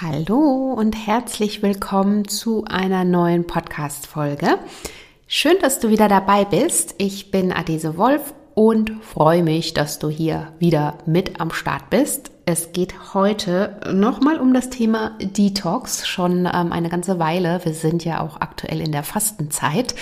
Hallo und herzlich willkommen zu einer neuen Podcast-Folge. Schön, dass du wieder dabei bist. Ich bin Adese Wolf und freue mich, dass du hier wieder mit am Start bist. Es geht heute nochmal um das Thema Detox. Schon ähm, eine ganze Weile, wir sind ja auch aktuell in der Fastenzeit,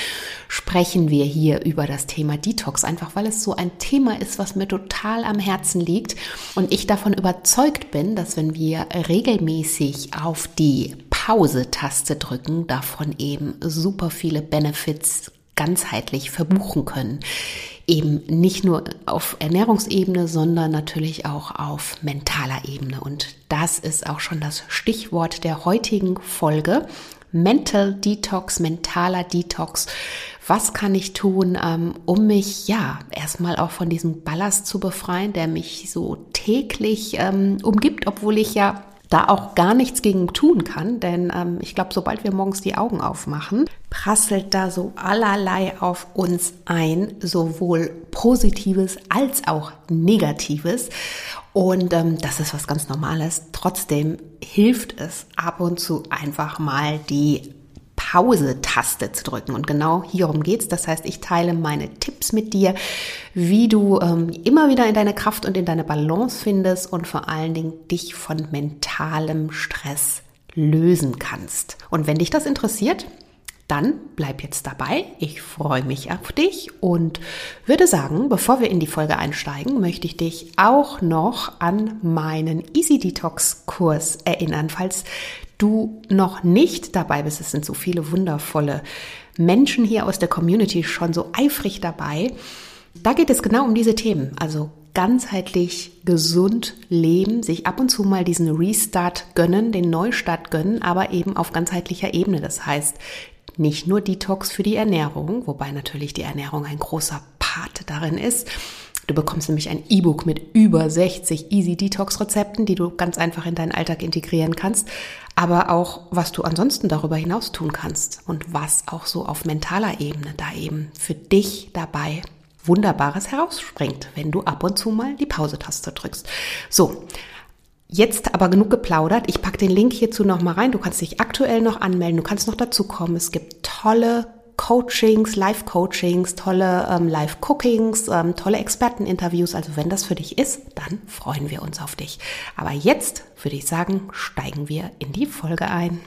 sprechen wir hier über das Thema Detox, einfach weil es so ein Thema ist, was mir total am Herzen liegt und ich davon überzeugt bin, dass wenn wir regelmäßig auf die Pause-Taste drücken, davon eben super viele Benefits ganzheitlich verbuchen können. Eben nicht nur auf Ernährungsebene, sondern natürlich auch auf mentaler Ebene. Und das ist auch schon das Stichwort der heutigen Folge. Mental Detox, mentaler Detox. Was kann ich tun, ähm, um mich ja erstmal auch von diesem Ballast zu befreien, der mich so täglich ähm, umgibt, obwohl ich ja da auch gar nichts gegen tun kann, denn ähm, ich glaube, sobald wir morgens die Augen aufmachen, prasselt da so allerlei auf uns ein, sowohl Positives als auch Negatives. Und ähm, das ist was ganz Normales. Trotzdem hilft es ab und zu einfach mal die Pause-Taste zu drücken. Und genau hierum geht's. Das heißt, ich teile meine Tipps mit dir, wie du ähm, immer wieder in deine Kraft und in deine Balance findest und vor allen Dingen dich von mentalem Stress lösen kannst. Und wenn dich das interessiert, dann bleib jetzt dabei. Ich freue mich auf dich und würde sagen, bevor wir in die Folge einsteigen, möchte ich dich auch noch an meinen Easy Detox Kurs erinnern, falls du noch nicht dabei bist. Es sind so viele wundervolle Menschen hier aus der Community schon so eifrig dabei. Da geht es genau um diese Themen. Also ganzheitlich gesund leben, sich ab und zu mal diesen Restart gönnen, den Neustart gönnen, aber eben auf ganzheitlicher Ebene. Das heißt, nicht nur Detox für die Ernährung, wobei natürlich die Ernährung ein großer Part darin ist, Du bekommst nämlich ein E-Book mit über 60 Easy Detox Rezepten, die du ganz einfach in deinen Alltag integrieren kannst, aber auch was du ansonsten darüber hinaus tun kannst und was auch so auf mentaler Ebene da eben für dich dabei Wunderbares herausspringt, wenn du ab und zu mal die Pause-Taste drückst. So, Jetzt aber genug geplaudert. Ich packe den Link hierzu nochmal rein. Du kannst dich aktuell noch anmelden. Du kannst noch dazu kommen. Es gibt tolle Coachings, Live-Coachings, tolle ähm, Live-Cookings, ähm, tolle Experteninterviews. Also wenn das für dich ist, dann freuen wir uns auf dich. Aber jetzt würde ich sagen, steigen wir in die Folge ein.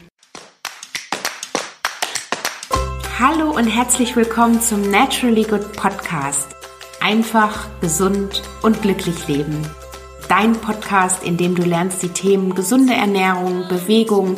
Hallo und herzlich willkommen zum Naturally Good Podcast. Einfach, gesund und glücklich leben. Dein Podcast, in dem du lernst die Themen gesunde Ernährung, Bewegung,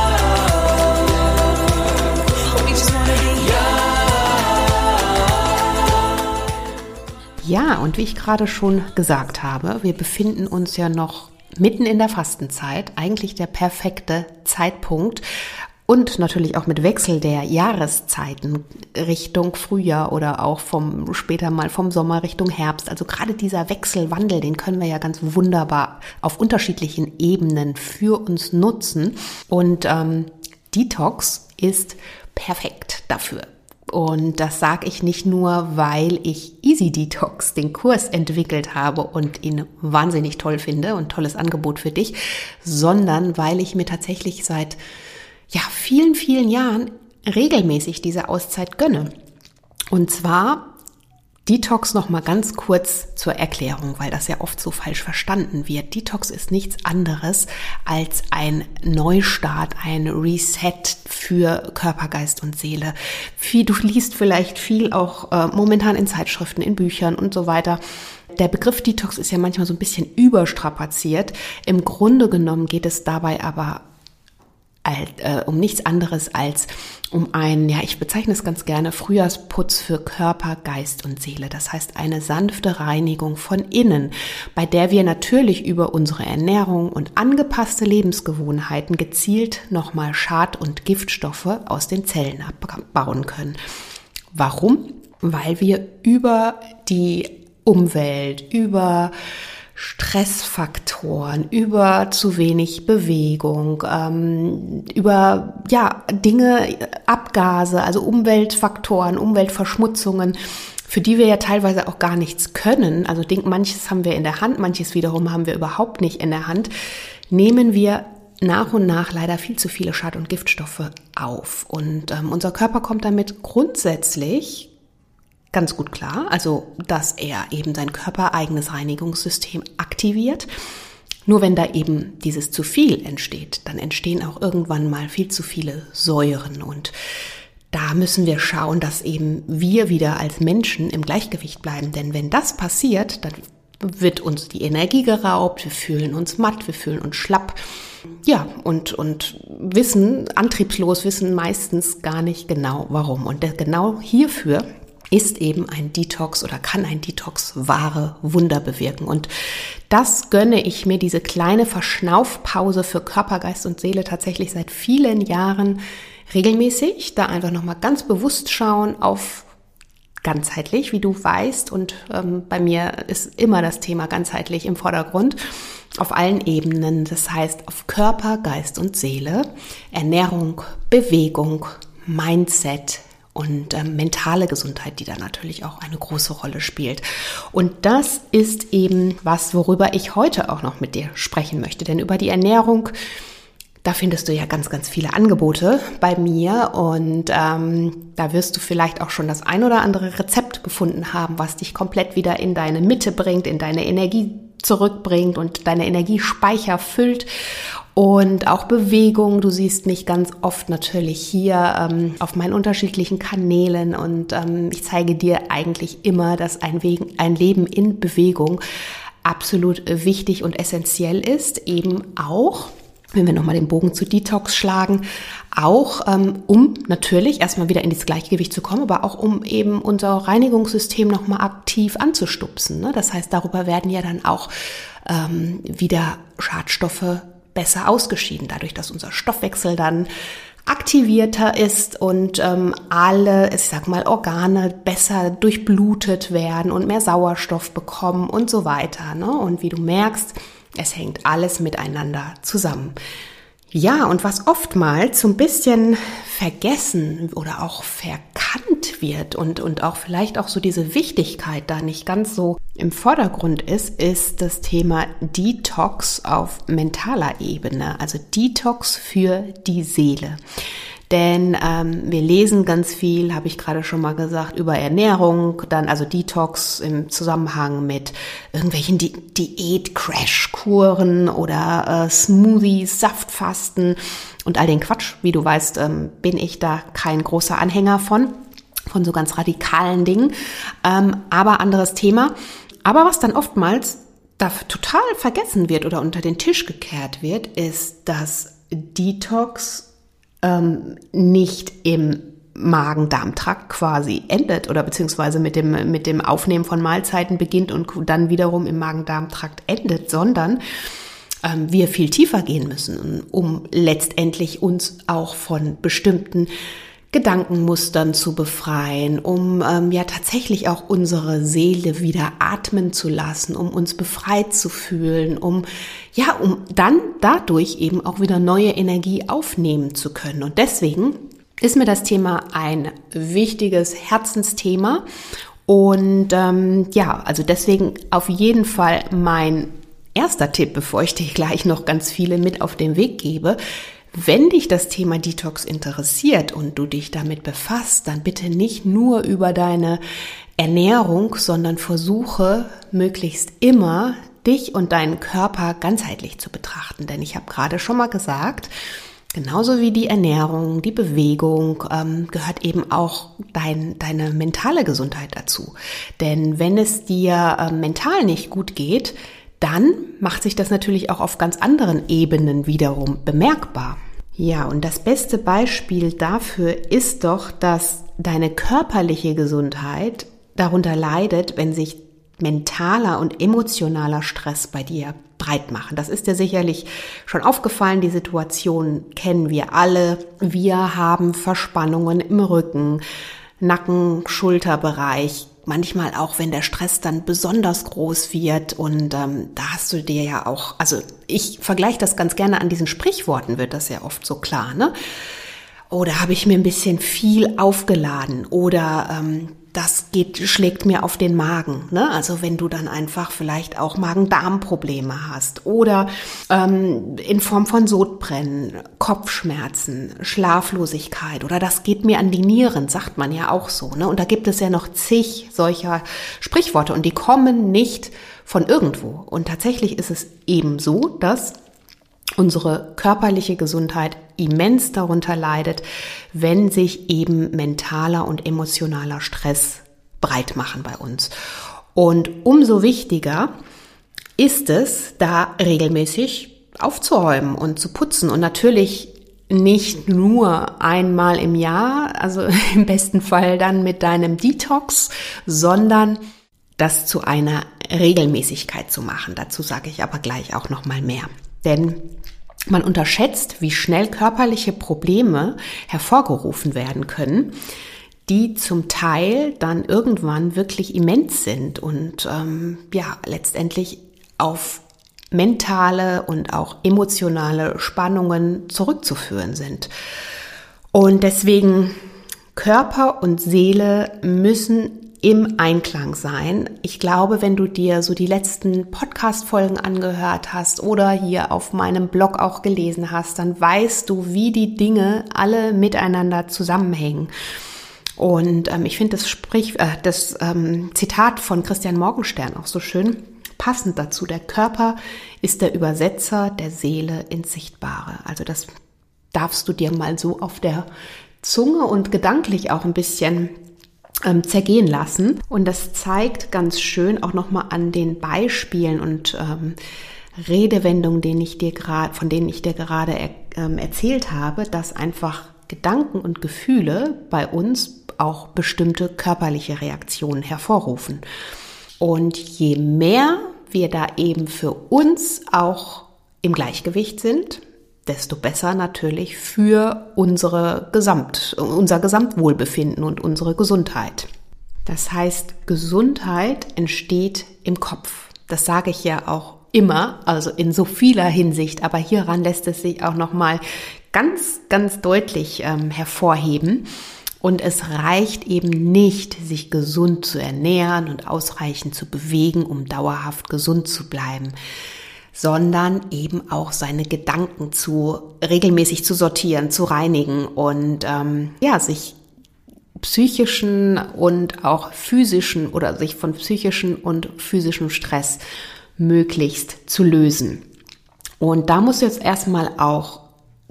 Ja, und wie ich gerade schon gesagt habe, wir befinden uns ja noch mitten in der Fastenzeit, eigentlich der perfekte Zeitpunkt. Und natürlich auch mit Wechsel der Jahreszeiten Richtung Frühjahr oder auch vom später mal vom Sommer Richtung Herbst. Also gerade dieser Wechselwandel, den können wir ja ganz wunderbar auf unterschiedlichen Ebenen für uns nutzen. Und ähm, Detox ist perfekt dafür. Und das sage ich nicht nur, weil ich Easy Detox, den Kurs entwickelt habe und ihn wahnsinnig toll finde und tolles Angebot für dich, sondern weil ich mir tatsächlich seit ja, vielen, vielen Jahren regelmäßig diese Auszeit gönne. Und zwar Detox noch mal ganz kurz zur Erklärung, weil das ja oft so falsch verstanden wird. Detox ist nichts anderes als ein Neustart, ein Reset für Körper, Geist und Seele. Du liest vielleicht viel auch äh, momentan in Zeitschriften, in Büchern und so weiter. Der Begriff Detox ist ja manchmal so ein bisschen überstrapaziert. Im Grunde genommen geht es dabei aber um nichts anderes als um einen, ja, ich bezeichne es ganz gerne, Frühjahrsputz für Körper, Geist und Seele. Das heißt eine sanfte Reinigung von innen, bei der wir natürlich über unsere Ernährung und angepasste Lebensgewohnheiten gezielt nochmal Schad- und Giftstoffe aus den Zellen abbauen können. Warum? weil wir über die Umwelt, über Stressfaktoren, über zu wenig Bewegung, ähm, über ja Dinge, Abgase, also Umweltfaktoren, Umweltverschmutzungen, für die wir ja teilweise auch gar nichts können. Also manches haben wir in der Hand, manches wiederum haben wir überhaupt nicht in der Hand. Nehmen wir nach und nach leider viel zu viele Schad- und Giftstoffe auf. Und ähm, unser Körper kommt damit grundsätzlich ganz gut klar. Also, dass er eben sein körpereigenes Reinigungssystem aktiviert. Nur wenn da eben dieses zu viel entsteht, dann entstehen auch irgendwann mal viel zu viele Säuren und da müssen wir schauen, dass eben wir wieder als Menschen im Gleichgewicht bleiben. Denn wenn das passiert, dann wird uns die Energie geraubt, wir fühlen uns matt, wir fühlen uns schlapp. Ja, und, und wissen, antriebslos, wissen meistens gar nicht genau warum. Und genau hierfür ist eben ein Detox oder kann ein Detox wahre Wunder bewirken. Und das gönne ich mir, diese kleine Verschnaufpause für Körper, Geist und Seele tatsächlich seit vielen Jahren regelmäßig. Da einfach nochmal ganz bewusst schauen auf ganzheitlich, wie du weißt. Und ähm, bei mir ist immer das Thema ganzheitlich im Vordergrund auf allen Ebenen. Das heißt auf Körper, Geist und Seele, Ernährung, Bewegung, Mindset, und ähm, mentale Gesundheit, die da natürlich auch eine große Rolle spielt. Und das ist eben was, worüber ich heute auch noch mit dir sprechen möchte. Denn über die Ernährung, da findest du ja ganz, ganz viele Angebote bei mir und ähm, da wirst du vielleicht auch schon das ein oder andere Rezept gefunden haben, was dich komplett wieder in deine Mitte bringt, in deine Energie zurückbringt und deine Energiespeicher füllt und auch Bewegung. Du siehst mich ganz oft natürlich hier ähm, auf meinen unterschiedlichen Kanälen und ähm, ich zeige dir eigentlich immer, dass ein, Wegen, ein Leben in Bewegung absolut wichtig und essentiell ist, eben auch wenn wir nochmal den Bogen zu Detox schlagen, auch ähm, um natürlich erstmal wieder in dieses Gleichgewicht zu kommen, aber auch um eben unser Reinigungssystem nochmal aktiv anzustupsen. Ne? Das heißt, darüber werden ja dann auch ähm, wieder Schadstoffe besser ausgeschieden, dadurch, dass unser Stoffwechsel dann aktivierter ist und ähm, alle, ich sag mal, Organe besser durchblutet werden und mehr Sauerstoff bekommen und so weiter. Ne? Und wie du merkst, es hängt alles miteinander zusammen. Ja, und was oftmals so ein bisschen vergessen oder auch verkannt wird und, und auch vielleicht auch so diese Wichtigkeit da nicht ganz so im Vordergrund ist, ist das Thema Detox auf mentaler Ebene, also Detox für die Seele. Denn ähm, wir lesen ganz viel, habe ich gerade schon mal gesagt, über Ernährung, dann also Detox im Zusammenhang mit irgendwelchen Di Diät-Crash-Kuren oder äh, Smoothies, Saftfasten und all den Quatsch. Wie du weißt, ähm, bin ich da kein großer Anhänger von, von so ganz radikalen Dingen. Ähm, aber anderes Thema. Aber was dann oftmals da total vergessen wird oder unter den Tisch gekehrt wird, ist, dass Detox ähm, nicht im Magen-Darm-Trakt quasi endet oder beziehungsweise mit dem, mit dem Aufnehmen von Mahlzeiten beginnt und dann wiederum im Magen-Darm-Trakt endet, sondern ähm, wir viel tiefer gehen müssen, um letztendlich uns auch von bestimmten Gedankenmustern zu befreien, um ähm, ja tatsächlich auch unsere Seele wieder atmen zu lassen, um uns befreit zu fühlen, um ja, um dann dadurch eben auch wieder neue Energie aufnehmen zu können. Und deswegen ist mir das Thema ein wichtiges Herzensthema. Und ähm, ja, also deswegen auf jeden Fall mein erster Tipp, bevor ich dir gleich noch ganz viele mit auf den Weg gebe. Wenn dich das Thema Detox interessiert und du dich damit befasst, dann bitte nicht nur über deine Ernährung, sondern versuche möglichst immer dich und deinen Körper ganzheitlich zu betrachten. Denn ich habe gerade schon mal gesagt, genauso wie die Ernährung, die Bewegung, ähm, gehört eben auch dein, deine mentale Gesundheit dazu. Denn wenn es dir äh, mental nicht gut geht, dann macht sich das natürlich auch auf ganz anderen Ebenen wiederum bemerkbar. Ja, und das beste Beispiel dafür ist doch, dass deine körperliche Gesundheit darunter leidet, wenn sich mentaler und emotionaler Stress bei dir breit machen. Das ist dir sicherlich schon aufgefallen. Die Situation kennen wir alle. Wir haben Verspannungen im Rücken. Nacken, Schulterbereich, manchmal auch, wenn der Stress dann besonders groß wird und ähm, da hast du dir ja auch, also ich vergleiche das ganz gerne an diesen Sprichworten, wird das ja oft so klar, ne? Oder habe ich mir ein bisschen viel aufgeladen oder ähm, das geht, schlägt mir auf den Magen. Ne? Also wenn du dann einfach vielleicht auch Magen-Darm-Probleme hast oder ähm, in Form von Sodbrennen, Kopfschmerzen, Schlaflosigkeit oder das geht mir an die Nieren, sagt man ja auch so. Ne? Und da gibt es ja noch zig solcher Sprichworte und die kommen nicht von irgendwo. Und tatsächlich ist es eben so, dass unsere körperliche Gesundheit immens darunter leidet, wenn sich eben mentaler und emotionaler Stress breit machen bei uns. Und umso wichtiger ist es, da regelmäßig aufzuräumen und zu putzen und natürlich nicht nur einmal im Jahr, also im besten Fall dann mit deinem Detox, sondern das zu einer Regelmäßigkeit zu machen. Dazu sage ich aber gleich auch noch mal mehr. Denn man unterschätzt, wie schnell körperliche Probleme hervorgerufen werden können, die zum Teil dann irgendwann wirklich immens sind und ähm, ja letztendlich auf mentale und auch emotionale Spannungen zurückzuführen sind. Und deswegen Körper und Seele müssen im Einklang sein. Ich glaube, wenn du dir so die letzten Podcast-Folgen angehört hast oder hier auf meinem Blog auch gelesen hast, dann weißt du, wie die Dinge alle miteinander zusammenhängen. Und ähm, ich finde das, Sprich, äh, das ähm, Zitat von Christian Morgenstern auch so schön passend dazu. Der Körper ist der Übersetzer der Seele ins Sichtbare. Also das darfst du dir mal so auf der Zunge und gedanklich auch ein bisschen ähm, zergehen lassen. Und das zeigt ganz schön auch nochmal an den Beispielen und ähm, Redewendungen, denen ich dir grad, von denen ich dir gerade er, ähm, erzählt habe, dass einfach Gedanken und Gefühle bei uns auch bestimmte körperliche Reaktionen hervorrufen. Und je mehr wir da eben für uns auch im Gleichgewicht sind, desto besser natürlich für unsere Gesamt, unser Gesamtwohlbefinden und unsere Gesundheit. Das heißt, Gesundheit entsteht im Kopf. Das sage ich ja auch immer, also in so vieler Hinsicht, aber hieran lässt es sich auch noch mal ganz, ganz deutlich ähm, hervorheben. Und es reicht eben nicht, sich gesund zu ernähren und ausreichend zu bewegen, um dauerhaft gesund zu bleiben sondern eben auch seine Gedanken zu regelmäßig zu sortieren, zu reinigen und ähm, ja, sich psychischen und auch physischen oder sich von psychischen und physischem Stress möglichst zu lösen. Und da muss jetzt erstmal auch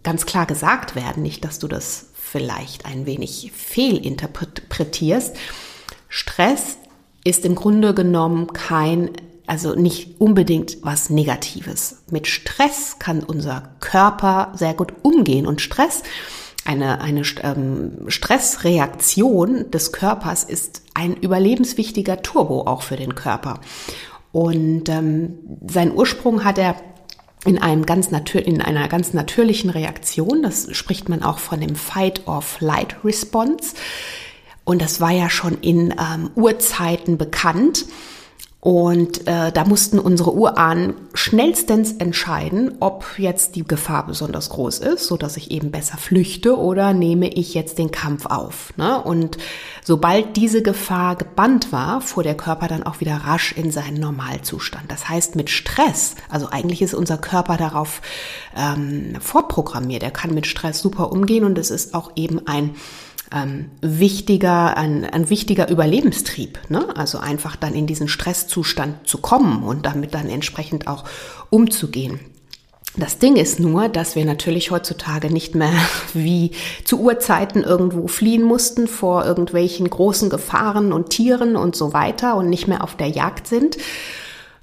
ganz klar gesagt werden, nicht, dass du das vielleicht ein wenig fehlinterpretierst. Stress ist im Grunde genommen kein also nicht unbedingt was Negatives. Mit Stress kann unser Körper sehr gut umgehen und Stress, eine, eine ähm, Stressreaktion des Körpers ist ein überlebenswichtiger Turbo auch für den Körper. Und ähm, seinen Ursprung hat er in, einem ganz natür in einer ganz natürlichen Reaktion. Das spricht man auch von dem Fight-or-Flight-Response. Und das war ja schon in ähm, Urzeiten bekannt. Und äh, da mussten unsere Urahnen schnellstens entscheiden, ob jetzt die Gefahr besonders groß ist, so dass ich eben besser flüchte oder nehme ich jetzt den Kampf auf. Ne? Und sobald diese Gefahr gebannt war, fuhr der Körper dann auch wieder rasch in seinen Normalzustand. Das heißt, mit Stress, also eigentlich ist unser Körper darauf ähm, vorprogrammiert. Er kann mit Stress super umgehen und es ist auch eben ein ähm, wichtiger, ein, ein wichtiger Überlebenstrieb. Ne? Also einfach dann in diesen Stresszustand zu kommen und damit dann entsprechend auch umzugehen. Das Ding ist nur, dass wir natürlich heutzutage nicht mehr wie zu Urzeiten irgendwo fliehen mussten vor irgendwelchen großen Gefahren und Tieren und so weiter und nicht mehr auf der Jagd sind,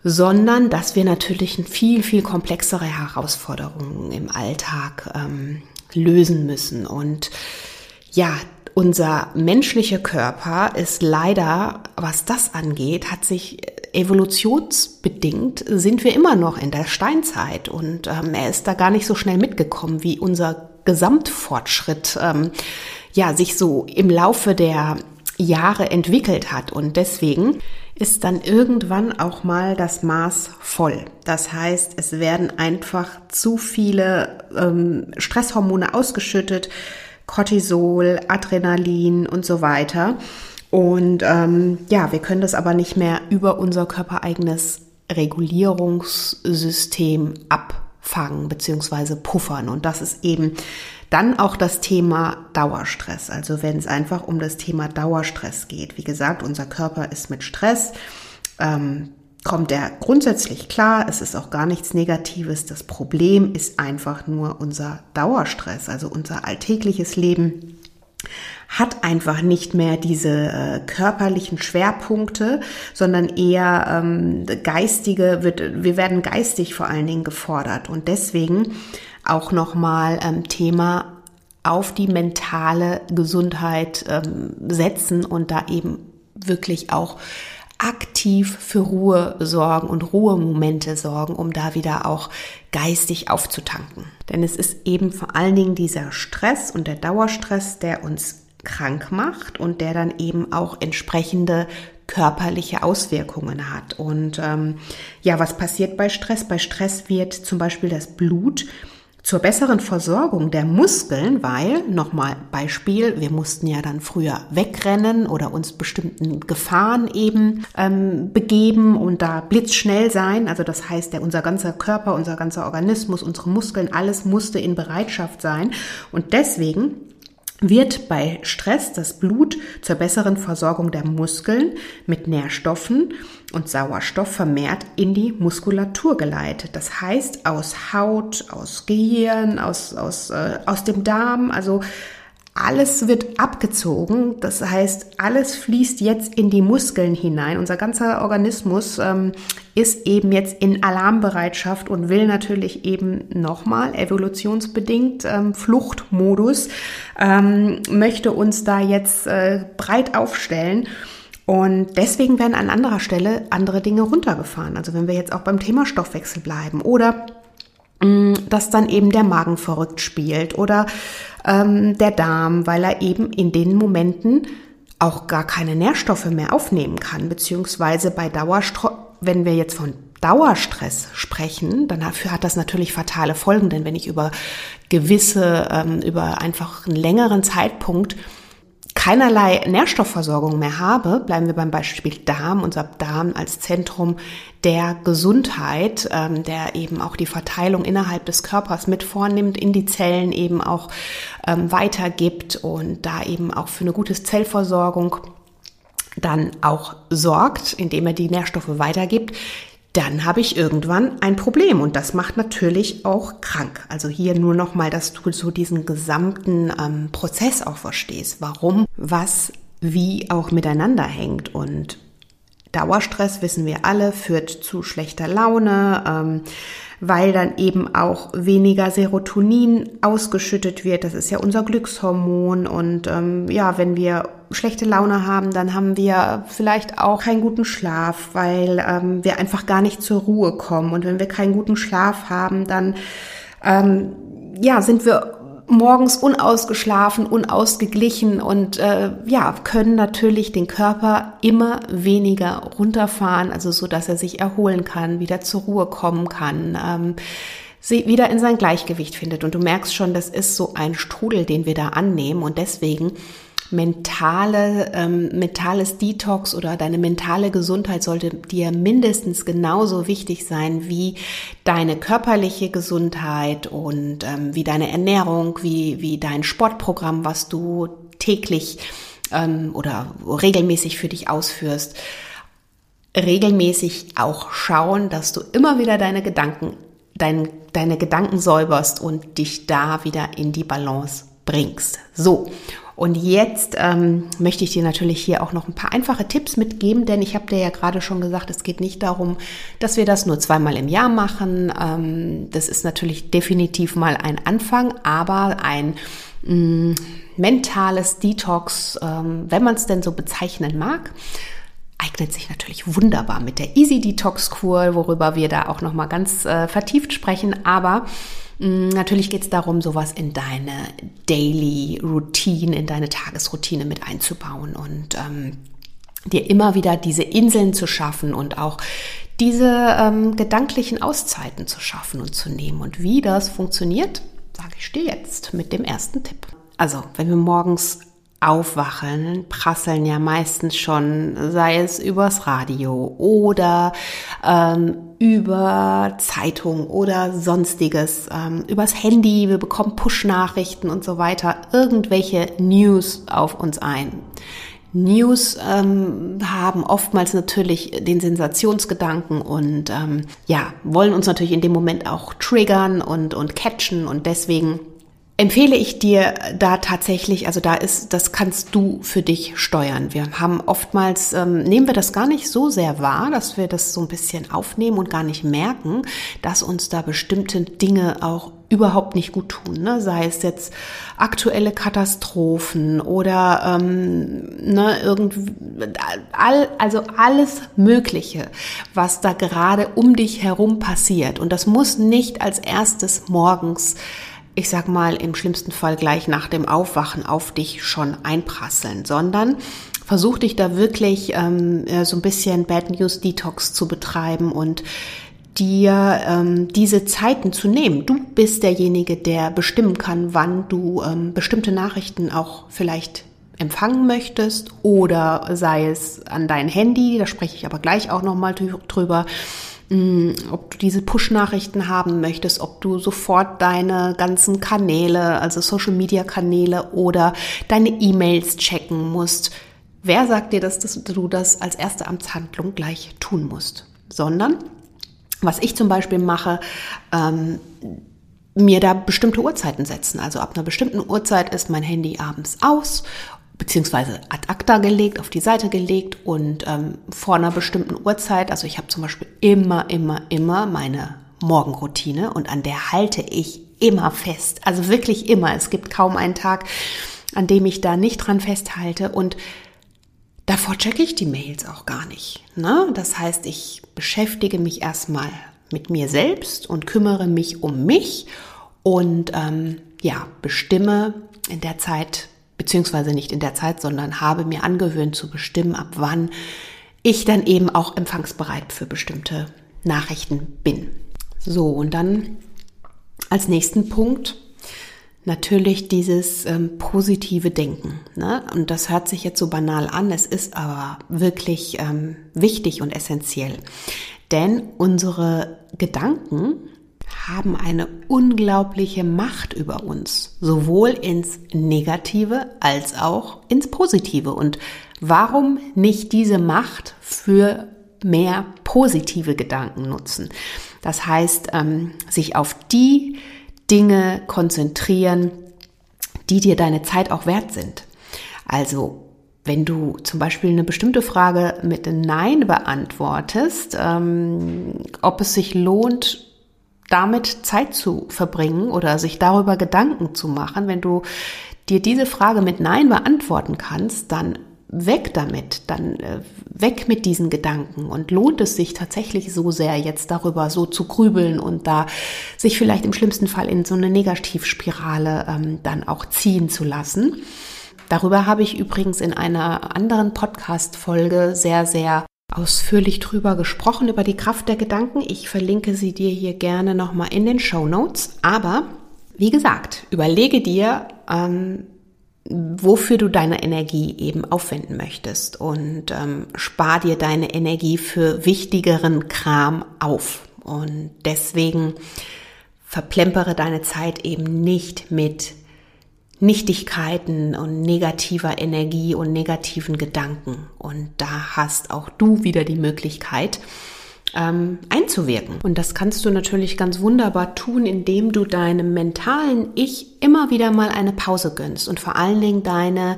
sondern dass wir natürlich viel, viel komplexere Herausforderungen im Alltag ähm, lösen müssen. Und ja, unser menschlicher Körper ist leider, was das angeht, hat sich evolutionsbedingt, sind wir immer noch in der Steinzeit und ähm, er ist da gar nicht so schnell mitgekommen, wie unser Gesamtfortschritt ähm, ja sich so im Laufe der Jahre entwickelt hat. Und deswegen ist dann irgendwann auch mal das Maß voll. Das heißt, es werden einfach zu viele ähm, Stresshormone ausgeschüttet, Cortisol, Adrenalin und so weiter. Und ähm, ja, wir können das aber nicht mehr über unser körpereigenes Regulierungssystem abfangen bzw. puffern. Und das ist eben dann auch das Thema Dauerstress. Also wenn es einfach um das Thema Dauerstress geht. Wie gesagt, unser Körper ist mit Stress. Ähm, kommt er grundsätzlich klar, es ist auch gar nichts Negatives. Das Problem ist einfach nur unser Dauerstress, also unser alltägliches Leben hat einfach nicht mehr diese äh, körperlichen Schwerpunkte, sondern eher ähm, geistige, wird, wir werden geistig vor allen Dingen gefordert. Und deswegen auch nochmal ähm, Thema auf die mentale Gesundheit ähm, setzen und da eben wirklich auch aktiv für Ruhe sorgen und Ruhemomente sorgen, um da wieder auch geistig aufzutanken. Denn es ist eben vor allen Dingen dieser Stress und der Dauerstress, der uns krank macht und der dann eben auch entsprechende körperliche Auswirkungen hat. Und ähm, ja, was passiert bei Stress? Bei Stress wird zum Beispiel das Blut zur besseren Versorgung der Muskeln, weil, nochmal Beispiel, wir mussten ja dann früher wegrennen oder uns bestimmten Gefahren eben ähm, begeben und da blitzschnell sein. Also das heißt, der, unser ganzer Körper, unser ganzer Organismus, unsere Muskeln, alles musste in Bereitschaft sein. Und deswegen wird bei Stress das Blut zur besseren Versorgung der Muskeln mit Nährstoffen und Sauerstoff vermehrt in die Muskulatur geleitet. Das heißt, aus Haut, aus Gehirn, aus, aus, äh, aus dem Darm, also alles wird abgezogen. Das heißt, alles fließt jetzt in die Muskeln hinein. Unser ganzer Organismus ähm, ist eben jetzt in Alarmbereitschaft und will natürlich eben nochmal evolutionsbedingt ähm, Fluchtmodus, ähm, möchte uns da jetzt äh, breit aufstellen. Und deswegen werden an anderer Stelle andere Dinge runtergefahren. Also wenn wir jetzt auch beim Thema Stoffwechsel bleiben oder mm, dass dann eben der Magen verrückt spielt oder ähm, der Darm, weil er eben in den Momenten auch gar keine Nährstoffe mehr aufnehmen kann, beziehungsweise bei Dauerstress wenn wir jetzt von Dauerstress sprechen, dann dafür hat das natürlich fatale Folgen, denn wenn ich über gewisse, ähm, über einfach einen längeren Zeitpunkt keinerlei Nährstoffversorgung mehr habe, bleiben wir beim Beispiel Darm, unser Darm als Zentrum der Gesundheit, ähm, der eben auch die Verteilung innerhalb des Körpers mit vornimmt, in die Zellen eben auch ähm, weitergibt und da eben auch für eine gute Zellversorgung dann auch sorgt, indem er die Nährstoffe weitergibt, dann habe ich irgendwann ein Problem und das macht natürlich auch krank. Also hier nur noch mal, dass du so diesen gesamten ähm, Prozess auch verstehst, warum was wie auch miteinander hängt und Dauerstress wissen wir alle führt zu schlechter Laune. Ähm, weil dann eben auch weniger Serotonin ausgeschüttet wird. Das ist ja unser Glückshormon. Und ähm, ja, wenn wir schlechte Laune haben, dann haben wir vielleicht auch keinen guten Schlaf, weil ähm, wir einfach gar nicht zur Ruhe kommen. Und wenn wir keinen guten Schlaf haben, dann ähm, ja, sind wir morgens unausgeschlafen, unausgeglichen und äh, ja, können natürlich den Körper immer weniger runterfahren, also so, dass er sich erholen kann, wieder zur Ruhe kommen kann. Ähm, wieder in sein Gleichgewicht findet. Und du merkst schon, das ist so ein Strudel, den wir da annehmen. Und deswegen mentale, ähm, mentales Detox oder deine mentale Gesundheit sollte dir mindestens genauso wichtig sein wie deine körperliche Gesundheit und ähm, wie deine Ernährung, wie, wie dein Sportprogramm, was du täglich ähm, oder regelmäßig für dich ausführst. Regelmäßig auch schauen, dass du immer wieder deine Gedanken, dein, deine Gedanken säuberst und dich da wieder in die Balance bringst. So. Und jetzt ähm, möchte ich dir natürlich hier auch noch ein paar einfache Tipps mitgeben, denn ich habe dir ja gerade schon gesagt, es geht nicht darum, dass wir das nur zweimal im Jahr machen. Ähm, das ist natürlich definitiv mal ein Anfang, aber ein mh, mm, mentales Detox, ähm, wenn man es denn so bezeichnen mag, eignet sich natürlich wunderbar mit der Easy Detox Kur, worüber wir da auch noch mal ganz äh, vertieft sprechen. Aber natürlich geht es darum, sowas in deine Daily Routine, in deine Tagesroutine mit einzubauen und ähm, dir immer wieder diese Inseln zu schaffen und auch diese ähm, gedanklichen Auszeiten zu schaffen und zu nehmen. Und wie das funktioniert, sage ich dir jetzt mit dem ersten Tipp. Also, wenn wir morgens aufwachen, prasseln ja meistens schon, sei es übers Radio oder ähm, über Zeitung oder sonstiges, ähm, übers Handy, wir bekommen Push-Nachrichten und so weiter, irgendwelche News auf uns ein. News ähm, haben oftmals natürlich den Sensationsgedanken und ähm, ja, wollen uns natürlich in dem Moment auch triggern und, und catchen und deswegen empfehle ich dir da tatsächlich, also da ist, das kannst du für dich steuern. Wir haben oftmals, ähm, nehmen wir das gar nicht so sehr wahr, dass wir das so ein bisschen aufnehmen und gar nicht merken, dass uns da bestimmte Dinge auch überhaupt nicht gut tun. Ne? Sei es jetzt aktuelle Katastrophen oder ähm, ne, irgendwie, all, also alles Mögliche, was da gerade um dich herum passiert. Und das muss nicht als erstes morgens ich sag mal, im schlimmsten Fall gleich nach dem Aufwachen auf dich schon einprasseln, sondern versuch dich da wirklich ähm, so ein bisschen Bad News Detox zu betreiben und dir ähm, diese Zeiten zu nehmen. Du bist derjenige, der bestimmen kann, wann du ähm, bestimmte Nachrichten auch vielleicht empfangen möchtest oder sei es an dein Handy, da spreche ich aber gleich auch nochmal drüber, ob du diese Push-Nachrichten haben möchtest, ob du sofort deine ganzen Kanäle, also Social-Media-Kanäle oder deine E-Mails checken musst. Wer sagt dir, dass du das als erste Amtshandlung gleich tun musst? Sondern, was ich zum Beispiel mache, ähm, mir da bestimmte Uhrzeiten setzen. Also ab einer bestimmten Uhrzeit ist mein Handy abends aus beziehungsweise ad acta gelegt, auf die Seite gelegt und ähm, vor einer bestimmten Uhrzeit, also ich habe zum Beispiel immer, immer, immer meine Morgenroutine und an der halte ich immer fest. Also wirklich immer. Es gibt kaum einen Tag, an dem ich da nicht dran festhalte und davor checke ich die Mails auch gar nicht. Ne? Das heißt, ich beschäftige mich erstmal mit mir selbst und kümmere mich um mich und ähm, ja, bestimme in der Zeit beziehungsweise nicht in der Zeit, sondern habe mir angewöhnt zu bestimmen, ab wann ich dann eben auch empfangsbereit für bestimmte Nachrichten bin. So, und dann als nächsten Punkt natürlich dieses ähm, positive Denken. Ne? Und das hört sich jetzt so banal an, es ist aber wirklich ähm, wichtig und essentiell. Denn unsere Gedanken haben eine unglaubliche Macht über uns, sowohl ins Negative als auch ins Positive. Und warum nicht diese Macht für mehr positive Gedanken nutzen? Das heißt, ähm, sich auf die Dinge konzentrieren, die dir deine Zeit auch wert sind. Also wenn du zum Beispiel eine bestimmte Frage mit Nein beantwortest, ähm, ob es sich lohnt, damit Zeit zu verbringen oder sich darüber Gedanken zu machen, wenn du dir diese Frage mit Nein beantworten kannst, dann weg damit, dann äh, weg mit diesen Gedanken und lohnt es sich tatsächlich so sehr, jetzt darüber so zu grübeln und da sich vielleicht im schlimmsten Fall in so eine Negativspirale ähm, dann auch ziehen zu lassen. Darüber habe ich übrigens in einer anderen Podcast-Folge sehr, sehr ausführlich drüber gesprochen, über die Kraft der Gedanken. Ich verlinke sie dir hier gerne nochmal in den Show Notes. Aber wie gesagt, überlege dir, ähm, wofür du deine Energie eben aufwenden möchtest und ähm, spar dir deine Energie für wichtigeren Kram auf. Und deswegen verplempere deine Zeit eben nicht mit Nichtigkeiten und negativer Energie und negativen Gedanken. Und da hast auch du wieder die Möglichkeit, ähm, einzuwirken. Und das kannst du natürlich ganz wunderbar tun, indem du deinem mentalen Ich immer wieder mal eine Pause gönnst und vor allen Dingen deine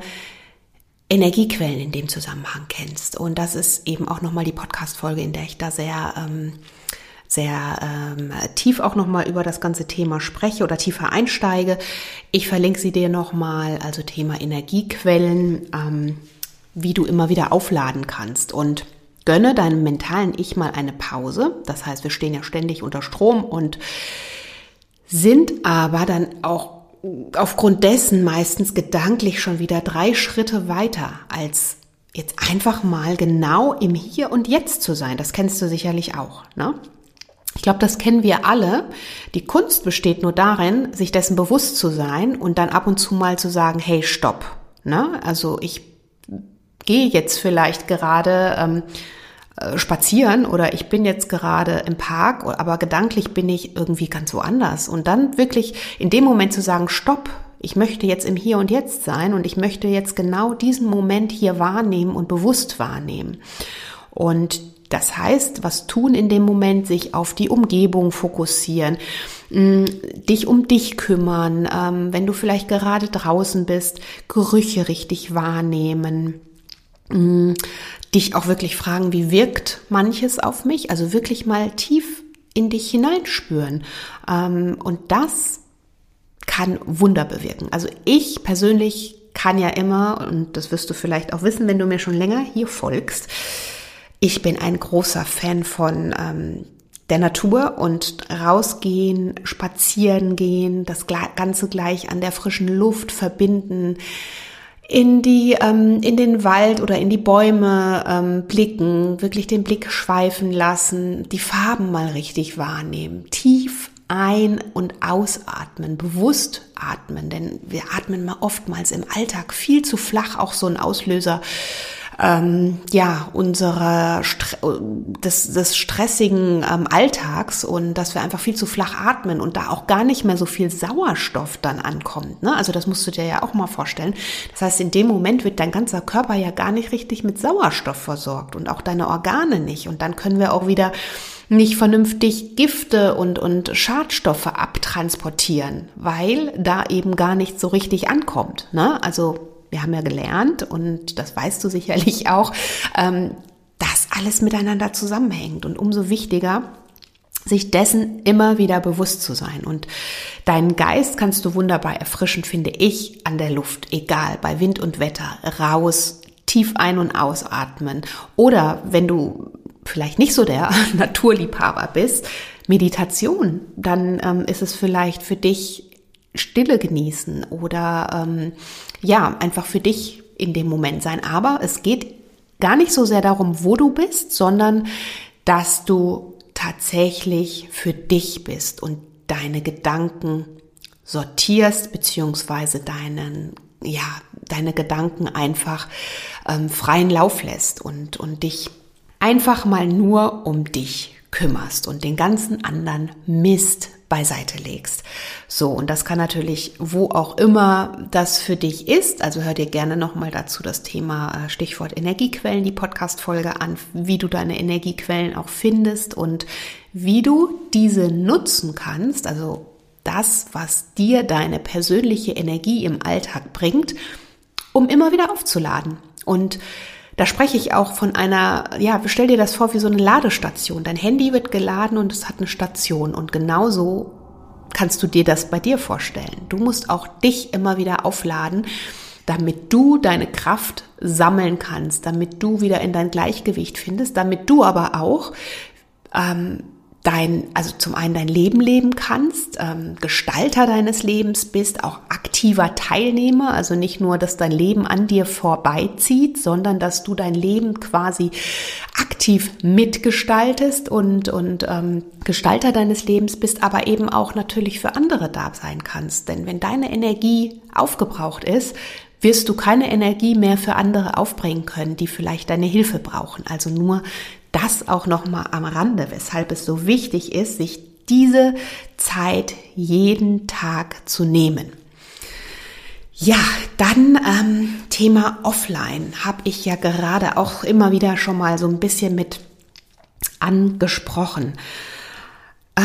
Energiequellen in dem Zusammenhang kennst. Und das ist eben auch nochmal die Podcast-Folge, in der ich da sehr ähm, sehr ähm, tief auch nochmal über das ganze Thema spreche oder tiefer einsteige. Ich verlinke sie dir nochmal, also Thema Energiequellen, ähm, wie du immer wieder aufladen kannst und gönne deinem mentalen Ich mal eine Pause. Das heißt, wir stehen ja ständig unter Strom und sind aber dann auch aufgrund dessen meistens gedanklich schon wieder drei Schritte weiter, als jetzt einfach mal genau im Hier und Jetzt zu sein. Das kennst du sicherlich auch. Ne? Ich glaube, das kennen wir alle. Die Kunst besteht nur darin, sich dessen bewusst zu sein und dann ab und zu mal zu sagen, hey, stopp. Ne? Also ich gehe jetzt vielleicht gerade ähm, äh, spazieren oder ich bin jetzt gerade im Park, aber gedanklich bin ich irgendwie ganz woanders. Und dann wirklich in dem Moment zu sagen, stopp, ich möchte jetzt im Hier und Jetzt sein und ich möchte jetzt genau diesen Moment hier wahrnehmen und bewusst wahrnehmen. Und das heißt, was tun in dem Moment, sich auf die Umgebung fokussieren, mm, dich um dich kümmern, ähm, wenn du vielleicht gerade draußen bist, Gerüche richtig wahrnehmen, mm, dich auch wirklich fragen, wie wirkt manches auf mich, also wirklich mal tief in dich hineinspüren. Ähm, und das kann Wunder bewirken. Also ich persönlich kann ja immer, und das wirst du vielleicht auch wissen, wenn du mir schon länger hier folgst, ich bin ein großer Fan von ähm, der Natur und rausgehen, spazieren gehen, das Ganze gleich an der frischen Luft verbinden, in die ähm, in den Wald oder in die Bäume ähm, blicken, wirklich den Blick schweifen lassen, die Farben mal richtig wahrnehmen, tief ein- und ausatmen, bewusst atmen, denn wir atmen mal oftmals im Alltag viel zu flach, auch so ein Auslöser ähm, ja unserer des, des stressigen ähm, Alltags und dass wir einfach viel zu flach atmen und da auch gar nicht mehr so viel Sauerstoff dann ankommt. Ne? Also das musst du dir ja auch mal vorstellen. Das heißt, in dem Moment wird dein ganzer Körper ja gar nicht richtig mit Sauerstoff versorgt und auch deine Organe nicht. Und dann können wir auch wieder nicht vernünftig Gifte und, und Schadstoffe abtransportieren, weil da eben gar nicht so richtig ankommt. Ne? Also wir haben ja gelernt und das weißt du sicherlich auch, ähm, dass alles miteinander zusammenhängt und umso wichtiger, sich dessen immer wieder bewusst zu sein. Und deinen Geist kannst du wunderbar erfrischen, finde ich, an der Luft, egal, bei Wind und Wetter, raus, tief ein- und ausatmen. Oder wenn du vielleicht nicht so der Naturliebhaber bist, Meditation, dann ähm, ist es vielleicht für dich Stille genießen oder ähm, ja, einfach für dich in dem Moment sein. Aber es geht gar nicht so sehr darum, wo du bist, sondern dass du tatsächlich für dich bist und deine Gedanken sortierst, beziehungsweise deinen, ja, deine Gedanken einfach ähm, freien Lauf lässt und, und dich einfach mal nur um dich kümmerst und den ganzen anderen Mist beiseite legst. So, und das kann natürlich, wo auch immer das für dich ist, also hör dir gerne nochmal dazu das Thema äh, Stichwort Energiequellen, die Podcast-Folge an, wie du deine Energiequellen auch findest und wie du diese nutzen kannst, also das, was dir deine persönliche Energie im Alltag bringt, um immer wieder aufzuladen. Und da spreche ich auch von einer, ja, stell dir das vor wie so eine Ladestation. Dein Handy wird geladen und es hat eine Station. Und genauso kannst du dir das bei dir vorstellen. Du musst auch dich immer wieder aufladen, damit du deine Kraft sammeln kannst, damit du wieder in dein Gleichgewicht findest, damit du aber auch ähm, dein, also zum einen dein Leben leben kannst, ähm, Gestalter deines Lebens bist, auch aktiver Teilnehmer, also nicht nur, dass dein Leben an dir vorbeizieht, sondern dass du dein Leben quasi aktiv mitgestaltest und, und ähm, Gestalter deines Lebens bist, aber eben auch natürlich für andere da sein kannst. Denn wenn deine Energie aufgebraucht ist, wirst du keine Energie mehr für andere aufbringen können, die vielleicht deine Hilfe brauchen. Also nur das auch noch mal am Rande, weshalb es so wichtig ist, sich diese Zeit jeden Tag zu nehmen. Ja, dann ähm, Thema Offline habe ich ja gerade auch immer wieder schon mal so ein bisschen mit angesprochen. Äh,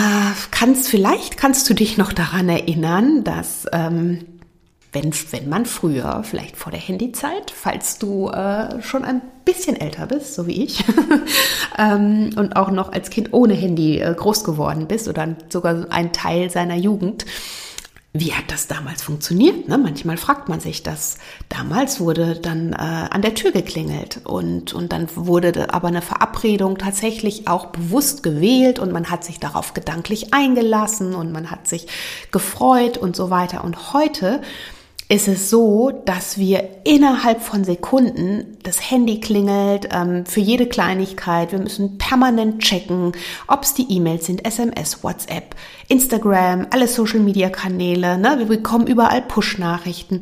kannst vielleicht kannst du dich noch daran erinnern, dass ähm, wenn, wenn man früher, vielleicht vor der Handyzeit, falls du äh, schon ein bisschen älter bist, so wie ich, ähm, und auch noch als Kind ohne Handy äh, groß geworden bist oder sogar ein Teil seiner Jugend, wie hat das damals funktioniert? Ne? Manchmal fragt man sich das. Damals wurde dann äh, an der Tür geklingelt und, und dann wurde aber eine Verabredung tatsächlich auch bewusst gewählt und man hat sich darauf gedanklich eingelassen und man hat sich gefreut und so weiter. Und heute ist es so, dass wir innerhalb von Sekunden das Handy klingelt ähm, für jede Kleinigkeit. Wir müssen permanent checken, ob es die E-Mails sind, SMS, WhatsApp, Instagram, alle Social-Media-Kanäle. Ne? Wir bekommen überall Push-Nachrichten.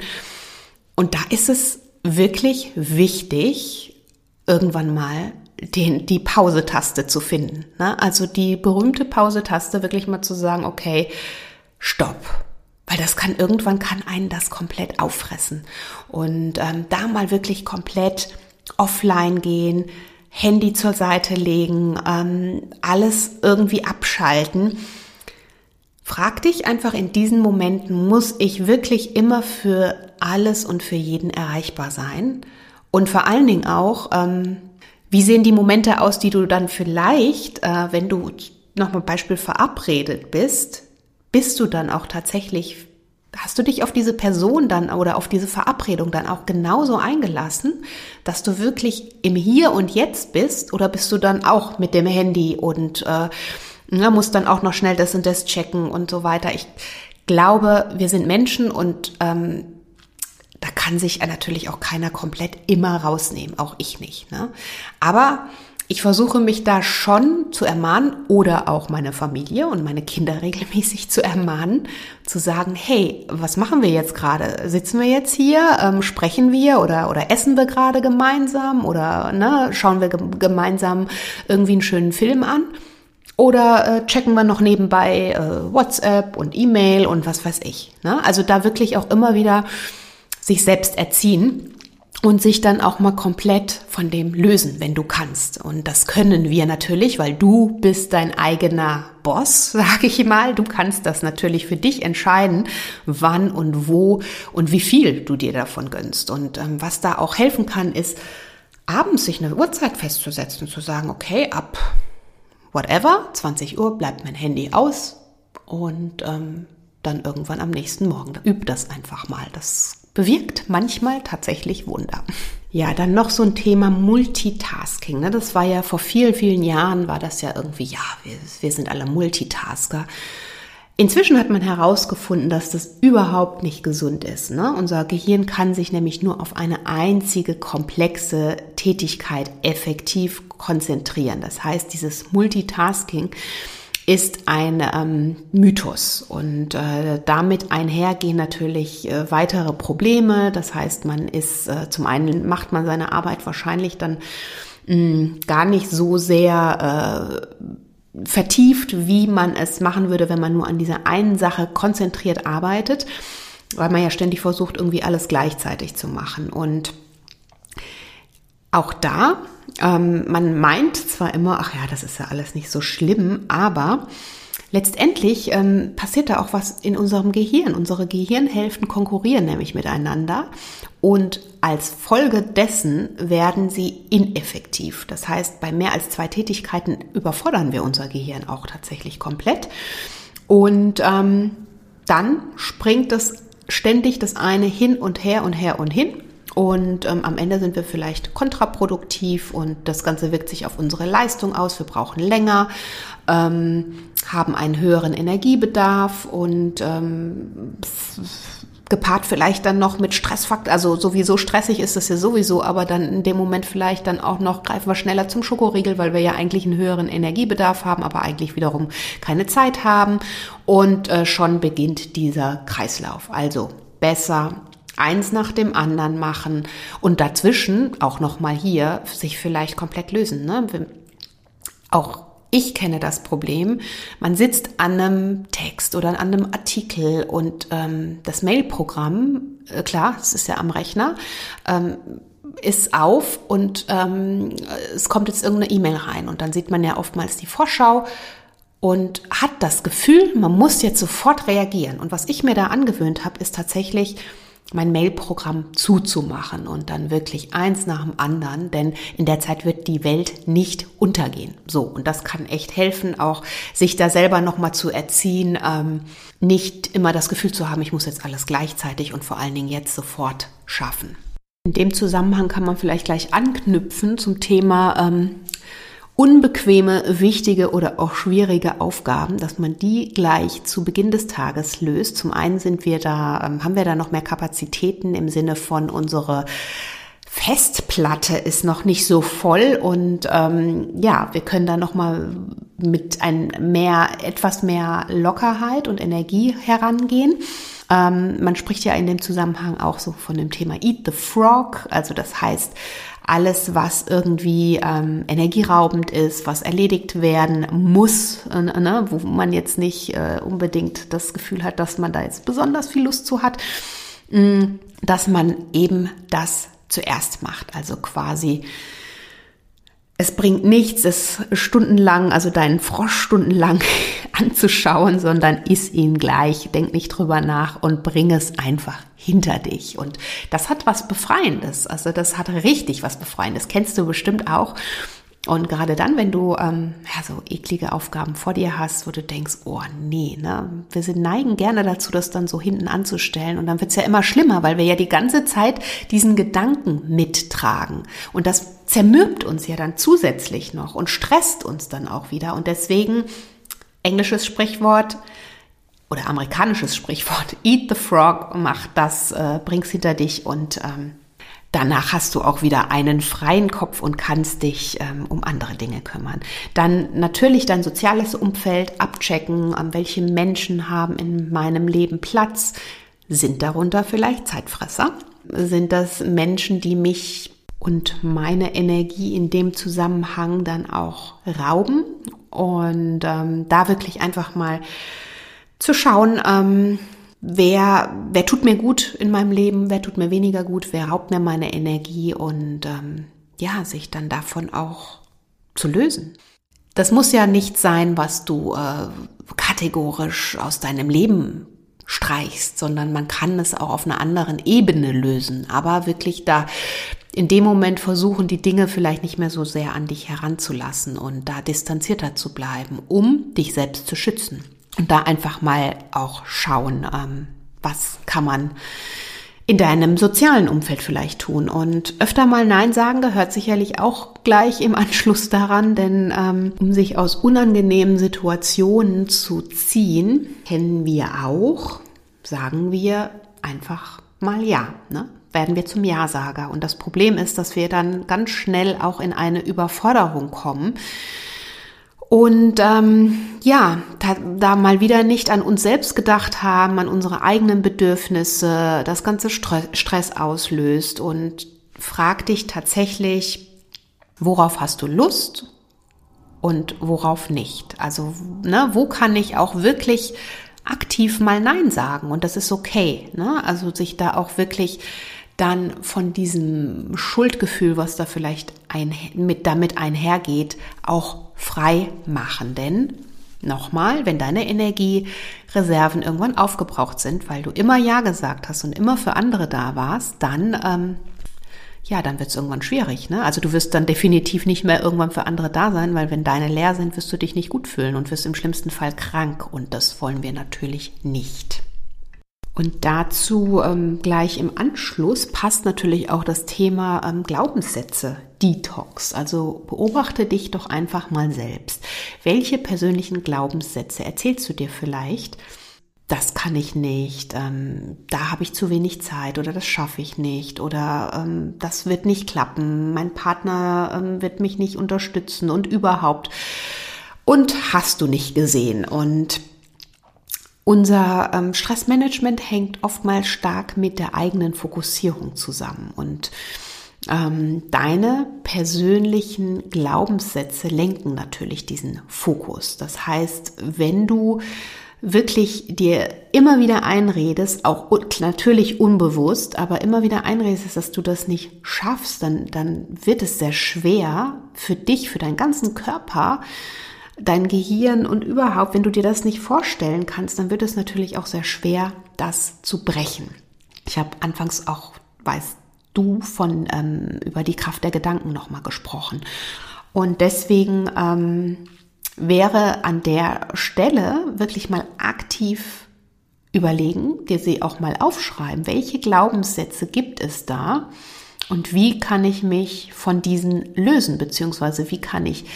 Und da ist es wirklich wichtig, irgendwann mal den, die Pause-Taste zu finden. Ne? Also die berühmte Pause-Taste, wirklich mal zu sagen, okay, stopp weil das kann irgendwann kann einen das komplett auffressen. Und ähm, da mal wirklich komplett offline gehen, Handy zur Seite legen, ähm, alles irgendwie abschalten. Frag dich einfach in diesen Momenten, muss ich wirklich immer für alles und für jeden erreichbar sein? Und vor allen Dingen auch, ähm, wie sehen die Momente aus, die du dann vielleicht, äh, wenn du nochmal Beispiel verabredet bist, bist du dann auch tatsächlich, hast du dich auf diese Person dann oder auf diese Verabredung dann auch genauso eingelassen, dass du wirklich im Hier und Jetzt bist oder bist du dann auch mit dem Handy und äh, na, musst dann auch noch schnell das und das checken und so weiter. Ich glaube, wir sind Menschen und ähm, da kann sich natürlich auch keiner komplett immer rausnehmen, auch ich nicht. Ne? Aber ich versuche mich da schon zu ermahnen oder auch meine Familie und meine Kinder regelmäßig zu ermahnen, zu sagen, hey, was machen wir jetzt gerade? Sitzen wir jetzt hier, ähm, sprechen wir oder, oder essen wir gerade gemeinsam oder ne, schauen wir gemeinsam irgendwie einen schönen Film an? Oder äh, checken wir noch nebenbei äh, WhatsApp und E-Mail und was weiß ich. Ne? Also da wirklich auch immer wieder sich selbst erziehen und sich dann auch mal komplett von dem lösen, wenn du kannst. Und das können wir natürlich, weil du bist dein eigener Boss, sage ich mal. Du kannst das natürlich für dich entscheiden, wann und wo und wie viel du dir davon gönnst. Und ähm, was da auch helfen kann, ist abends sich eine Uhrzeit festzusetzen, zu sagen, okay, ab whatever, 20 Uhr bleibt mein Handy aus und ähm, dann irgendwann am nächsten Morgen. Üb das einfach mal. Das bewirkt manchmal tatsächlich Wunder. Ja, dann noch so ein Thema Multitasking. Ne? Das war ja vor vielen, vielen Jahren, war das ja irgendwie, ja, wir, wir sind alle Multitasker. Inzwischen hat man herausgefunden, dass das überhaupt nicht gesund ist. Ne? Unser Gehirn kann sich nämlich nur auf eine einzige komplexe Tätigkeit effektiv konzentrieren. Das heißt, dieses Multitasking ist ein ähm, Mythos und äh, damit einhergehen natürlich äh, weitere Probleme. Das heißt, man ist äh, zum einen macht man seine Arbeit wahrscheinlich dann mh, mm, gar nicht so sehr äh, vertieft, wie man es machen würde, wenn man nur an dieser einen Sache konzentriert arbeitet, weil man ja ständig versucht, irgendwie alles gleichzeitig zu machen und auch da ähm, man meint zwar immer, ach ja, das ist ja alles nicht so schlimm, aber letztendlich ähm, passiert da auch was in unserem Gehirn. Unsere Gehirnhälften konkurrieren nämlich miteinander und als Folge dessen werden sie ineffektiv. Das heißt, bei mehr als zwei Tätigkeiten überfordern wir unser Gehirn auch tatsächlich komplett. Und ähm, dann springt es ständig das eine hin und her und her und hin. Und ähm, am Ende sind wir vielleicht kontraproduktiv und das Ganze wirkt sich auf unsere Leistung aus. Wir brauchen länger, ähm, haben einen höheren Energiebedarf und ähm, gepaart vielleicht dann noch mit Stressfaktor, also sowieso stressig ist es ja sowieso, aber dann in dem Moment vielleicht dann auch noch greifen wir schneller zum Schokoriegel, weil wir ja eigentlich einen höheren Energiebedarf haben, aber eigentlich wiederum keine Zeit haben und äh, schon beginnt dieser Kreislauf. Also besser eins nach dem anderen machen und dazwischen auch noch mal hier sich vielleicht komplett lösen. Ne? Auch ich kenne das Problem. Man sitzt an einem Text oder an einem Artikel und ähm, das Mailprogramm, äh, klar, es ist ja am Rechner, ähm, ist auf und ähm, es kommt jetzt irgendeine E-Mail rein und dann sieht man ja oftmals die Vorschau und hat das Gefühl, man muss jetzt sofort reagieren. Und was ich mir da angewöhnt habe, ist tatsächlich mein Mailprogramm zuzumachen und dann wirklich eins nach dem anderen, denn in der Zeit wird die Welt nicht untergehen. So, und das kann echt helfen, auch sich da selber nochmal zu erziehen, ähm, nicht immer das Gefühl zu haben, ich muss jetzt alles gleichzeitig und vor allen Dingen jetzt sofort schaffen. In dem Zusammenhang kann man vielleicht gleich anknüpfen zum Thema ähm, unbequeme, wichtige oder auch schwierige Aufgaben, dass man die gleich zu Beginn des Tages löst. Zum einen sind wir da, ähm, haben wir da noch mehr Kapazitäten im Sinne von unsere Festplatte ist noch nicht so voll und ähm, ja, wir können da noch mal mit ein mehr, etwas mehr Lockerheit und Energie herangehen. Ähm, man spricht ja in dem Zusammenhang auch so von dem Thema Eat the Frog, also das heißt alles, was irgendwie ähm, energieraubend ist, was erledigt werden muss, äh, ne, wo man jetzt nicht äh, unbedingt das Gefühl hat, dass man da jetzt besonders viel Lust zu hat, mh, mm, dass man eben das zuerst macht. Also quasi es bringt nichts, es stundenlang, also deinen Frosch stundenlang anzuschauen, sondern iss ihn gleich, denk nicht drüber nach und bring es einfach hinter dich. Und das hat was Befreiendes. Also das hat richtig was Befreiendes. Kennst du bestimmt auch. Und gerade dann, wenn du ähm, ja, so eklige Aufgaben vor dir hast, wo du denkst, oh nee, ne, wir sind neigen gerne dazu, das dann so hinten anzustellen. Und dann wird's ja immer schlimmer, weil wir ja die ganze Zeit diesen Gedanken mittragen. Und das zermürbt uns ja dann zusätzlich noch und stresst uns dann auch wieder. Und deswegen, englisches Sprichwort, oder amerikanisches Sprichwort, eat the frog, mach das, äh, bring's hinter dich und ähm, Danach hast du auch wieder einen freien Kopf und kannst dich ähm, um andere Dinge kümmern. Dann natürlich dein soziales Umfeld abchecken, ähm, welche Menschen haben in meinem Leben Platz. Sind darunter vielleicht Zeitfresser? Sind das Menschen, die mich und meine Energie in dem Zusammenhang dann auch rauben? Und ähm, da wirklich einfach mal zu schauen, ähm, wer, wer tut mir gut in meinem Leben, wer tut mir weniger gut, wer raubt mir meine Energie und ähm, ja, sich dann davon auch zu lösen. Das muss ja nicht sein, was du äh, kategorisch aus deinem Leben streichst, sondern man kann es auch auf einer anderen Ebene lösen. Aber wirklich da in dem Moment versuchen, die Dinge vielleicht nicht mehr so sehr an dich heranzulassen und da distanzierter zu bleiben, um dich selbst zu schützen. Und da einfach mal auch schauen, ähm, was kann man in deinem sozialen Umfeld vielleicht tun. Und öfter mal Nein sagen gehört sicherlich auch gleich im Anschluss daran, denn ähm, um sich aus unangenehmen Situationen zu ziehen, kennen wir auch, sagen wir einfach mal Ja. Ne? Werden wir zum Ja-Sager. Und das Problem ist, dass wir dann ganz schnell auch in eine Überforderung kommen und ähm, ja, da, da mal wieder nicht an uns selbst gedacht haben, an unsere eigenen Bedürfnisse, das ganze Stress auslöst und frag dich tatsächlich, worauf hast du Lust und worauf nicht? Also, ne, wo kann ich auch wirklich aktiv mal Nein sagen? Und das ist okay, ne? Also sich da auch wirklich dann von diesem Schuldgefühl, was da vielleicht ein, mit damit einhergeht, auch frei machen. Denn nochmal, wenn deine Energiereserven irgendwann aufgebraucht sind, weil du immer Ja gesagt hast und immer für andere da warst, dann ähm, ja, dann wird es irgendwann schwierig. Ne? Also du wirst dann definitiv nicht mehr irgendwann für andere da sein, weil wenn deine leer sind, wirst du dich nicht gut fühlen und wirst im schlimmsten Fall krank. Und das wollen wir natürlich nicht. Und dazu ähm, gleich im Anschluss passt natürlich auch das Thema ähm, Glaubenssätze, Detox. Also beobachte dich doch einfach mal selbst. Welche persönlichen Glaubenssätze erzählst du dir vielleicht? Das kann ich nicht, ähm, da habe ich zu wenig Zeit oder das schaffe ich nicht oder ähm, das wird nicht klappen, mein Partner ähm, wird mich nicht unterstützen und überhaupt. Und hast du nicht gesehen. Und unser ähm, Stressmanagement hängt oftmals stark mit der eigenen Fokussierung zusammen und ähm, deine persönlichen Glaubenssätze lenken natürlich diesen Fokus. Das heißt, wenn du wirklich dir immer wieder einredest, auch natürlich unbewusst, aber immer wieder einredest, dass du das nicht schaffst, dann, dann wird es sehr schwer für dich, für deinen ganzen Körper, dein Gehirn und überhaupt, wenn du dir das nicht vorstellen kannst, dann wird es natürlich auch sehr schwer, das zu brechen. Ich habe anfangs auch, weißt du, von ähm, über die Kraft der Gedanken nochmal gesprochen. Und deswegen ähm, wäre an der Stelle wirklich mal aktiv überlegen, dir sie auch mal aufschreiben, welche Glaubenssätze gibt es da und wie kann ich mich von diesen lösen, beziehungsweise wie kann ich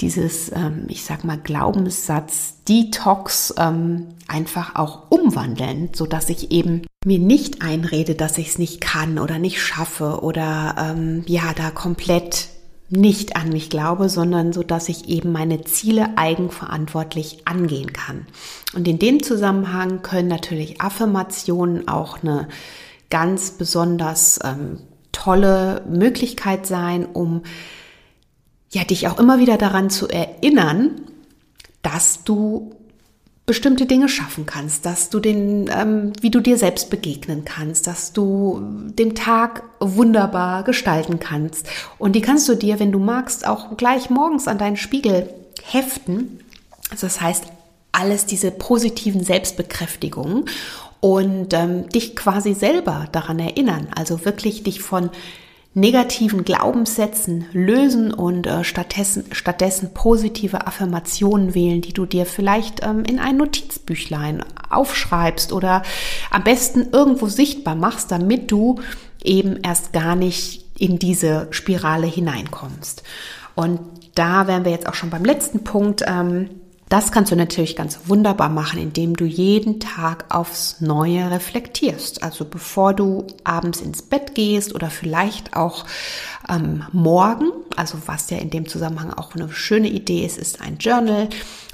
dieses, ähm, ich sag mal, Glaubenssatz Detox ähm, einfach auch umwandeln, so dass ich eben mir nicht einrede, dass ich es nicht kann oder nicht schaffe oder ähm, ja, da komplett nicht an mich glaube, sondern so, dass ich eben meine Ziele eigenverantwortlich angehen kann. Und in dem Zusammenhang können natürlich Affirmationen auch eine ganz besonders ähm, tolle Möglichkeit sein, um ja dich auch immer wieder daran zu erinnern, dass du bestimmte Dinge schaffen kannst, dass du den, ähm, wie du dir selbst begegnen kannst, dass du den Tag wunderbar gestalten kannst. Und die kannst du dir, wenn du magst, auch gleich morgens an deinen Spiegel heften. Also das heißt, alles diese positiven Selbstbekräftigungen und ähm, dich quasi selber daran erinnern. Also wirklich dich von negativen Glaubenssätzen lösen und äh, stattdessen, stattdessen positive Affirmationen wählen, die du dir vielleicht ähm, in ein Notizbüchlein aufschreibst oder am besten irgendwo sichtbar machst, damit du eben erst gar nicht in diese Spirale hineinkommst. Und da wären wir jetzt auch schon beim letzten Punkt. Ähm, das kannst du natürlich ganz wunderbar machen, indem du jeden Tag aufs Neue reflektierst. Also bevor du abends ins Bett gehst oder vielleicht auch ähm, morgen, also was ja in dem Zusammenhang auch eine schöne Idee ist, ist ein Journal,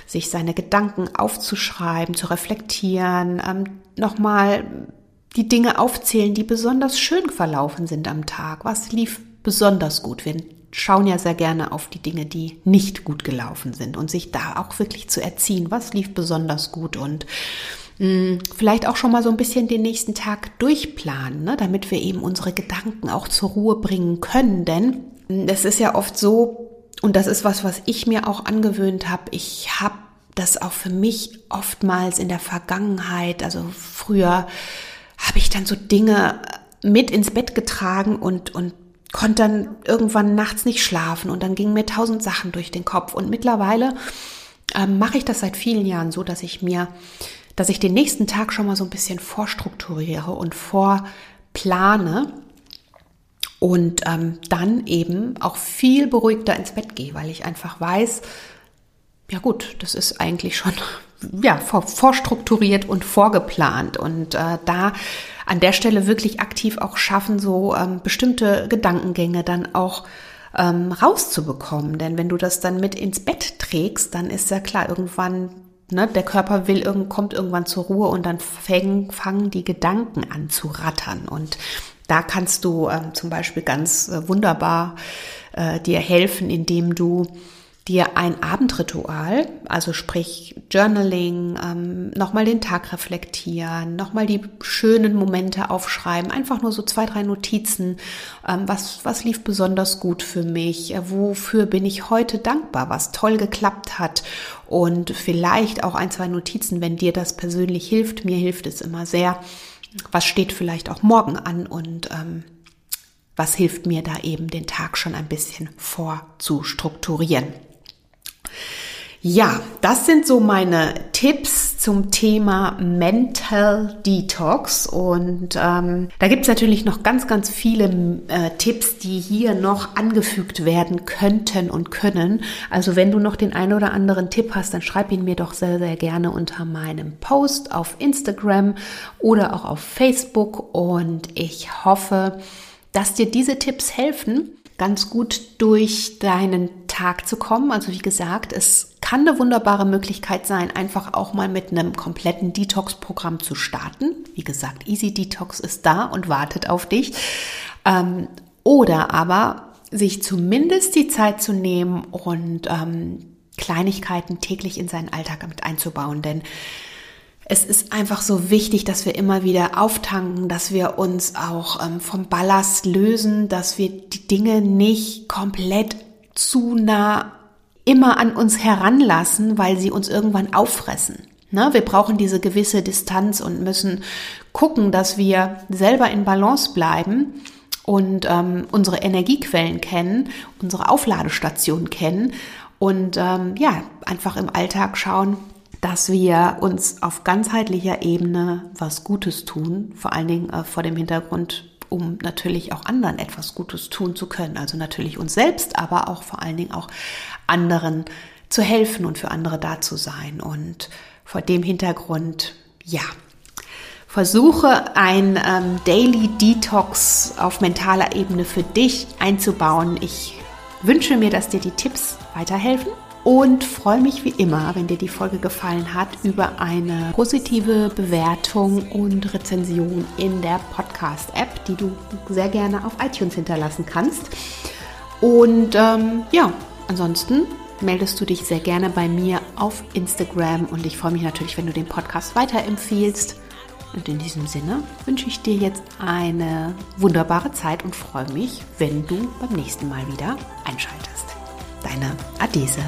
sich seine Gedanken aufzuschreiben, zu reflektieren, ähm, nochmal die Dinge aufzählen, die besonders schön verlaufen sind am Tag. Was lief besonders gut? Wir schauen ja sehr gerne auf die Dinge, die nicht gut gelaufen sind und sich da auch wirklich zu erziehen, was lief besonders gut und mh, hm, vielleicht auch schon mal so ein bisschen den nächsten Tag durchplanen, ne, damit wir eben unsere Gedanken auch zur Ruhe bringen können, denn hm, es ist ja oft so, und das ist was, was ich mir auch angewöhnt habe, ich habe das auch für mich oftmals in der Vergangenheit, also früher habe ich dann so Dinge mit ins Bett getragen und, und konnte dann irgendwann nachts nicht schlafen und dann gingen mir tausend Sachen durch den Kopf. Und mittlerweile ähm, mache ich das seit vielen Jahren so, dass ich mir, dass ich den nächsten Tag schon mal so ein bisschen vorstrukturiere und vorplane und ähm, dann eben auch viel beruhigter ins Bett gehe, weil ich einfach weiß, ja gut, das ist eigentlich schon ja, vor, vorstrukturiert und vorgeplant. Und äh, da an der Stelle wirklich aktiv auch schaffen, so ähm, bestimmte Gedankengänge dann auch ähm, rauszubekommen. Denn wenn du das dann mit ins Bett trägst, dann ist ja klar, irgendwann, ne, der Körper will, kommt irgendwann zur Ruhe und dann fangen, fangen die Gedanken an zu rattern. Und da kannst du ähm, zum Beispiel ganz äh, wunderbar äh, dir helfen, indem du dir ein Abendritual, also sprich Journaling, ähm, nochmal den Tag reflektieren, nochmal die schönen Momente aufschreiben, einfach nur so zwei, drei Notizen, ähm, was, was lief besonders gut für mich, äh, wofür bin ich heute dankbar, was toll geklappt hat? Und vielleicht auch ein, zwei Notizen, wenn dir das persönlich hilft, mir hilft es immer sehr, was steht vielleicht auch morgen an und ähm, was hilft mir da eben den Tag schon ein bisschen vorzustrukturieren. Ja, das sind so meine Tipps zum Thema Mental Detox. Und ähm, da gibt's natürlich noch ganz, ganz viele äh, Tipps, die hier noch angefügt werden könnten und können. Also wenn du noch den einen oder anderen Tipp hast, dann schreib ihn mir doch sehr, sehr gerne unter meinem Post auf Instagram oder auch auf Facebook. Und ich hoffe, dass dir diese Tipps helfen ganz gut durch deinen Tag zu kommen. Also wie gesagt, es kann eine wunderbare Möglichkeit sein, einfach auch mal mit einem kompletten Detox-Programm zu starten. Wie gesagt, Easy Detox ist da und wartet auf dich. Ähm, oder aber sich zumindest die Zeit zu nehmen und ähm, Kleinigkeiten täglich in seinen Alltag mit einzubauen. Denn es ist einfach so wichtig, dass wir immer wieder auftanken, dass wir uns auch ähm, vom Ballast lösen, dass wir die Dinge nicht komplett zu nah immer an uns heranlassen, weil sie uns irgendwann auffressen. Ne, wir brauchen diese gewisse Distanz und müssen gucken, dass wir selber in Balance bleiben und ähm, unsere Energiequellen kennen, unsere Aufladestation kennen und ähm, ja, einfach im Alltag schauen, dass wir uns auf ganzheitlicher Ebene was Gutes tun, vor allen Dingen äh, vor dem Hintergrund, um natürlich auch anderen etwas Gutes tun zu können. Also natürlich uns selbst, aber auch vor allen Dingen auch anderen zu helfen und für andere da zu sein. Und vor dem Hintergrund, ja, versuche ein ähm, Daily Detox auf mentaler Ebene für dich einzubauen. Ich wünsche mir, dass dir die Tipps weiterhelfen und freue mich wie immer, wenn dir die Folge gefallen hat, über eine positive Bewertung und Rezension in der Podcast-App, die du sehr gerne auf iTunes hinterlassen kannst. Und ähm, ja, ansonsten meldest du dich sehr gerne bei mir auf Instagram und ich freue mich natürlich, wenn du den Podcast weiterempfiehlst. Und in diesem Sinne wünsche ich dir jetzt eine wunderbare Zeit und freue mich, wenn du beim nächsten Mal wieder einschaltest. Deine Adese.